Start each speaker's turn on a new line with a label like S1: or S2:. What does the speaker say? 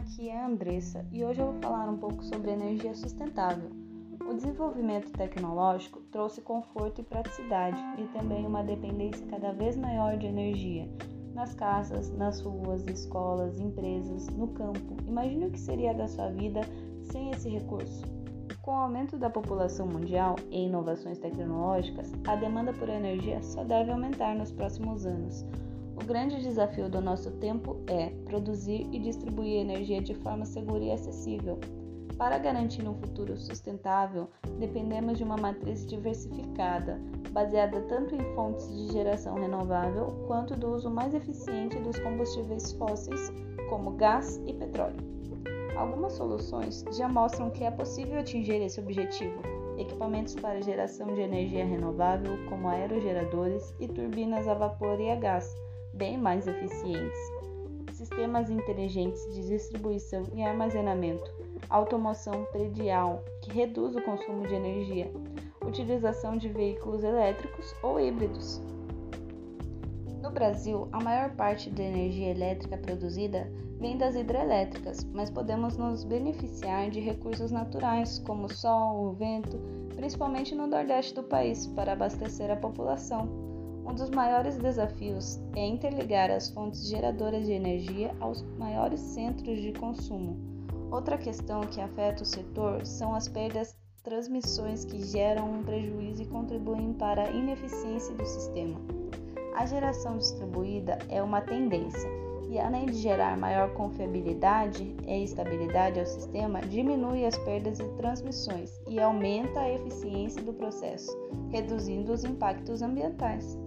S1: aqui é a Andressa e hoje eu vou falar um pouco sobre energia sustentável. O desenvolvimento tecnológico trouxe conforto e praticidade e também uma dependência cada vez maior de energia nas casas, nas ruas, escolas, empresas, no campo. Imagine o que seria da sua vida sem esse recurso. Com o aumento da população mundial e inovações tecnológicas, a demanda por energia só deve aumentar nos próximos anos. O grande desafio do nosso tempo é produzir e distribuir energia de forma segura e acessível. Para garantir um futuro sustentável, dependemos de uma matriz diversificada, baseada tanto em fontes de geração renovável quanto do uso mais eficiente dos combustíveis fósseis, como gás e petróleo. Algumas soluções já mostram que é possível atingir esse objetivo. Equipamentos para geração de energia renovável, como aerogeradores e turbinas a vapor e a gás, bem mais eficientes. Sistemas inteligentes de distribuição e armazenamento, automoção predial, que reduz o consumo de energia, utilização de veículos elétricos ou híbridos. No Brasil, a maior parte da energia elétrica produzida vem das hidrelétricas, mas podemos nos beneficiar de recursos naturais como o sol, o vento, principalmente no nordeste do país, para abastecer a população. Um dos maiores desafios é interligar as fontes geradoras de energia aos maiores centros de consumo. Outra questão que afeta o setor são as perdas transmissões que geram um prejuízo e contribuem para a ineficiência do sistema. A geração distribuída é uma tendência e, além de gerar maior confiabilidade e estabilidade ao sistema, diminui as perdas de transmissões e aumenta a eficiência do processo, reduzindo os impactos ambientais.